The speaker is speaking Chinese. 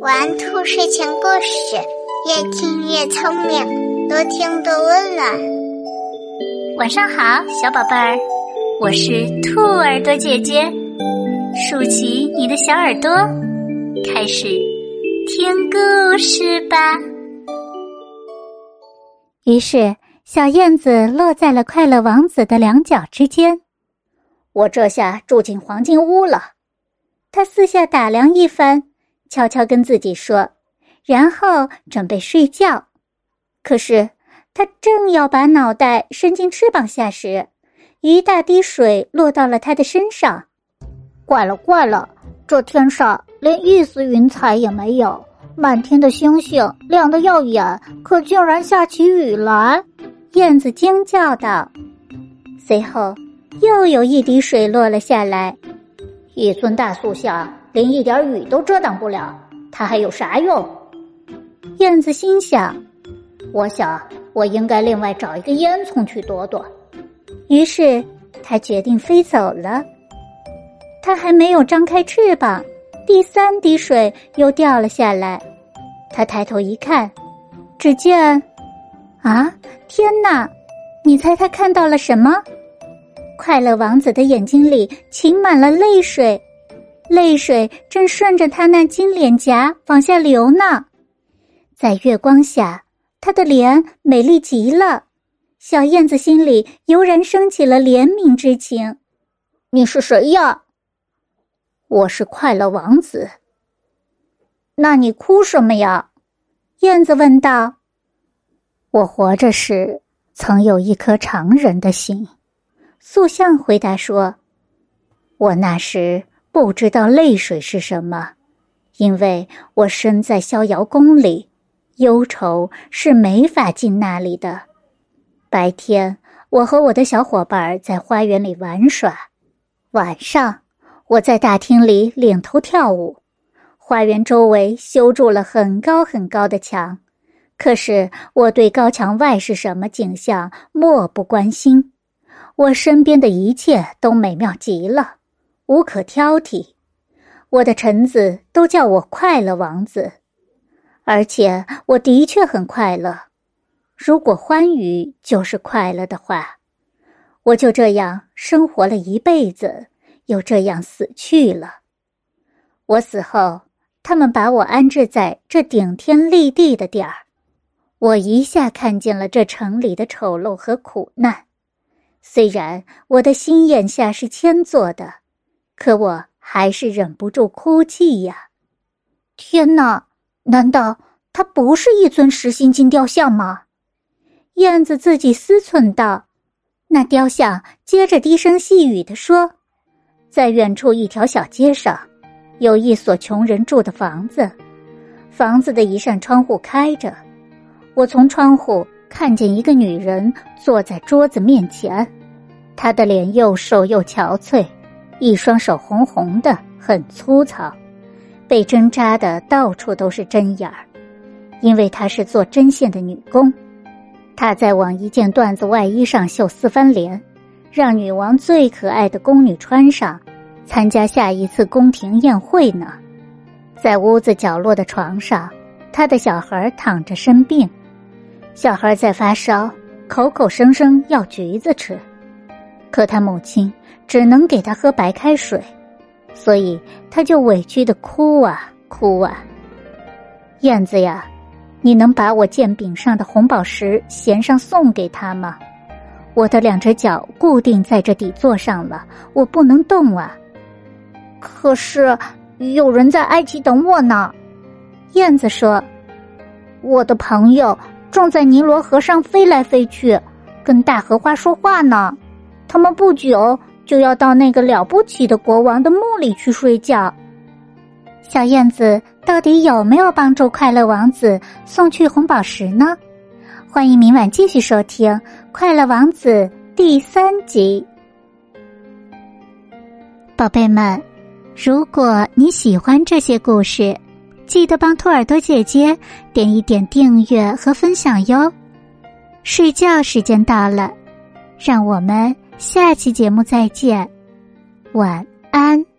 玩兔睡前故事，越听越聪明，多听多温暖。晚上好，小宝贝儿，我是兔耳朵姐姐，竖起你的小耳朵，开始听故事吧。于是，小燕子落在了快乐王子的两脚之间。我这下住进黄金屋了。他四下打量一番，悄悄跟自己说，然后准备睡觉。可是他正要把脑袋伸进翅膀下时，一大滴水落到了他的身上。怪了怪了，这天上连一丝云彩也没有，满天的星星亮得耀眼，可竟然下起雨来！燕子惊叫道。随后，又有一滴水落了下来。一尊大塑像连一点雨都遮挡不了，它还有啥用？燕子心想：“我想我应该另外找一个烟囱去躲躲。”于是他决定飞走了。他还没有张开翅膀，第三滴水又掉了下来。他抬头一看，只见……啊，天哪！你猜他看到了什么？快乐王子的眼睛里噙满了泪水，泪水正顺着他那金脸颊往下流呢。在月光下，他的脸美丽极了。小燕子心里油然升起了怜悯之情。“你是谁呀？”“我是快乐王子。”“那你哭什么呀？”燕子问道。“我活着时曾有一颗常人的心。”塑像回答说：“我那时不知道泪水是什么，因为我身在逍遥宫里，忧愁是没法进那里的。白天，我和我的小伙伴在花园里玩耍；晚上，我在大厅里领头跳舞。花园周围修筑了很高很高的墙，可是我对高墙外是什么景象漠不关心。”我身边的一切都美妙极了，无可挑剔。我的臣子都叫我快乐王子，而且我的确很快乐。如果欢愉就是快乐的话，我就这样生活了一辈子，又这样死去了。我死后，他们把我安置在这顶天立地的地儿，我一下看见了这城里的丑陋和苦难。虽然我的心眼下是铅做的，可我还是忍不住哭泣呀！天哪，难道它不是一尊实心金雕像吗？燕子自己思忖道。那雕像接着低声细语地说：“在远处一条小街上，有一所穷人住的房子，房子的一扇窗户开着，我从窗户。”看见一个女人坐在桌子面前，她的脸又瘦又憔悴，一双手红红的，很粗糙，被针扎的到处都是针眼儿，因为她是做针线的女工。她在往一件缎子外衣上绣四番莲，让女王最可爱的宫女穿上，参加下一次宫廷宴会呢。在屋子角落的床上，她的小孩躺着生病。小孩在发烧，口口声声要橘子吃，可他母亲只能给他喝白开水，所以他就委屈的哭啊哭啊。燕子呀，你能把我剑柄上的红宝石衔上送给他吗？我的两只脚固定在这底座上了，我不能动啊。可是有人在埃及等我呢。燕子说：“我的朋友。”正在尼罗河上飞来飞去，跟大荷花说话呢。他们不久就要到那个了不起的国王的墓里去睡觉。小燕子到底有没有帮助快乐王子送去红宝石呢？欢迎明晚继续收听《快乐王子》第三集。宝贝们，如果你喜欢这些故事。记得帮兔耳朵姐姐点一点订阅和分享哟。睡觉时间到了，让我们下期节目再见，晚安。